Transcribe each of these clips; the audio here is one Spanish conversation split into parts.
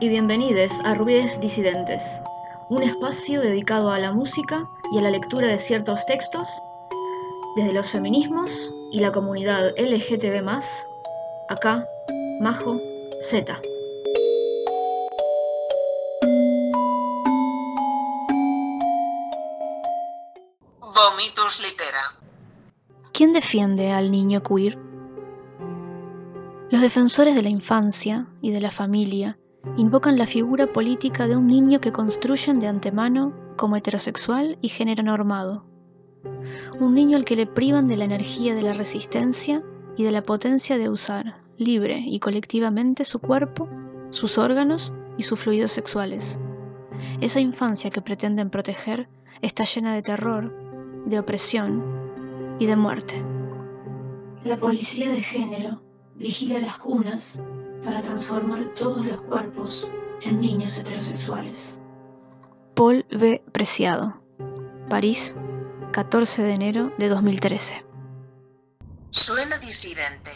y bienvenidos a Ruides Disidentes, un espacio dedicado a la música y a la lectura de ciertos textos desde los feminismos y la comunidad LGTB+, acá, Majo, Z. Vomitus litera. ¿Quién defiende al niño queer? Los defensores de la infancia y de la familia invocan la figura política de un niño que construyen de antemano como heterosexual y género normado. Un niño al que le privan de la energía de la resistencia y de la potencia de usar, libre y colectivamente, su cuerpo, sus órganos y sus fluidos sexuales. Esa infancia que pretenden proteger está llena de terror, de opresión y de muerte. La policía de género vigila las cunas para transformar todos los cuerpos en niños heterosexuales. Paul B. Preciado, París, 14 de enero de 2013. Suena disidente.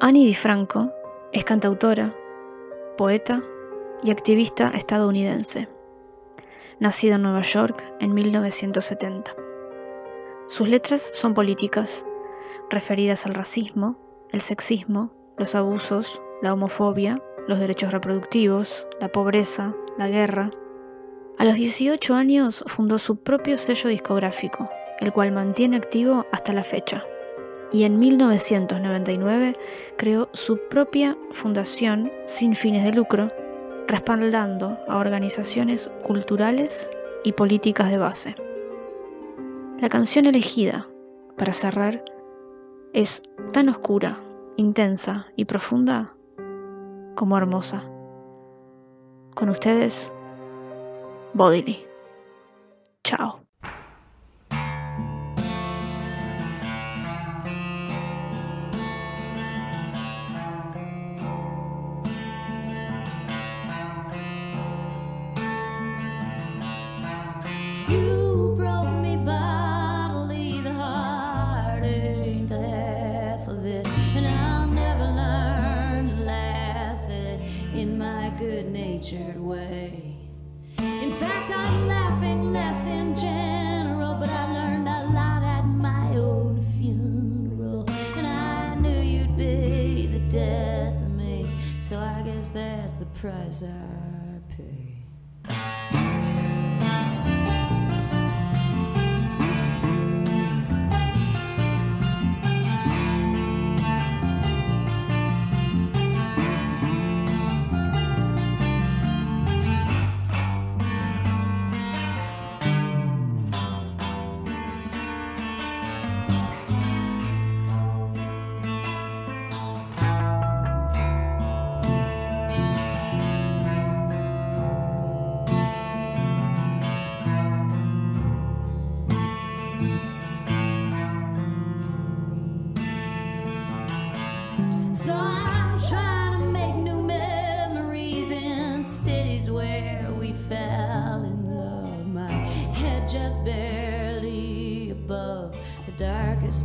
Annie DiFranco es cantautora, poeta y activista estadounidense, nacida en Nueva York en 1970. Sus letras son políticas, referidas al racismo, el sexismo, los abusos, la homofobia, los derechos reproductivos, la pobreza, la guerra. A los 18 años fundó su propio sello discográfico, el cual mantiene activo hasta la fecha. Y en 1999 creó su propia fundación sin fines de lucro, respaldando a organizaciones culturales y políticas de base. La canción elegida, para cerrar, es tan oscura, intensa y profunda como hermosa. Con ustedes, Bodily. Chao. The price I pay.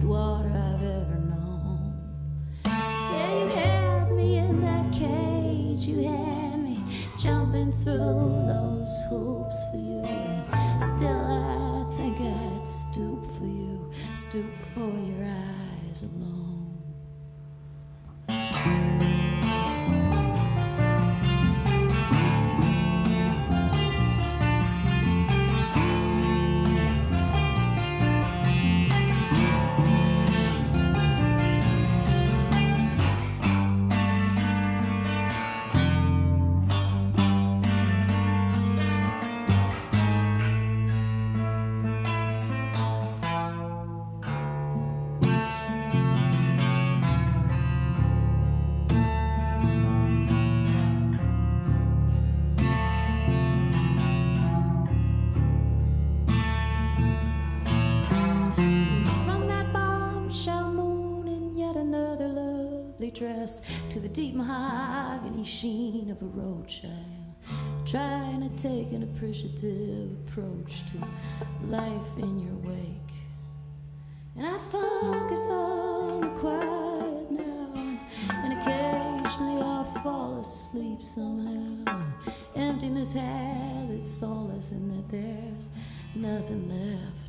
Water I've ever known. Yeah, you had me in that cage. You had me jumping through those hoops for you. And still, I think I'd stoop for you, stoop for your eyes alone. To the deep mahogany sheen of a roach, I'm trying to take an appreciative approach to life in your wake. And I focus on the quiet now and, occasionally off fall asleep somehow. Emptiness has its solace in that there's nothing left.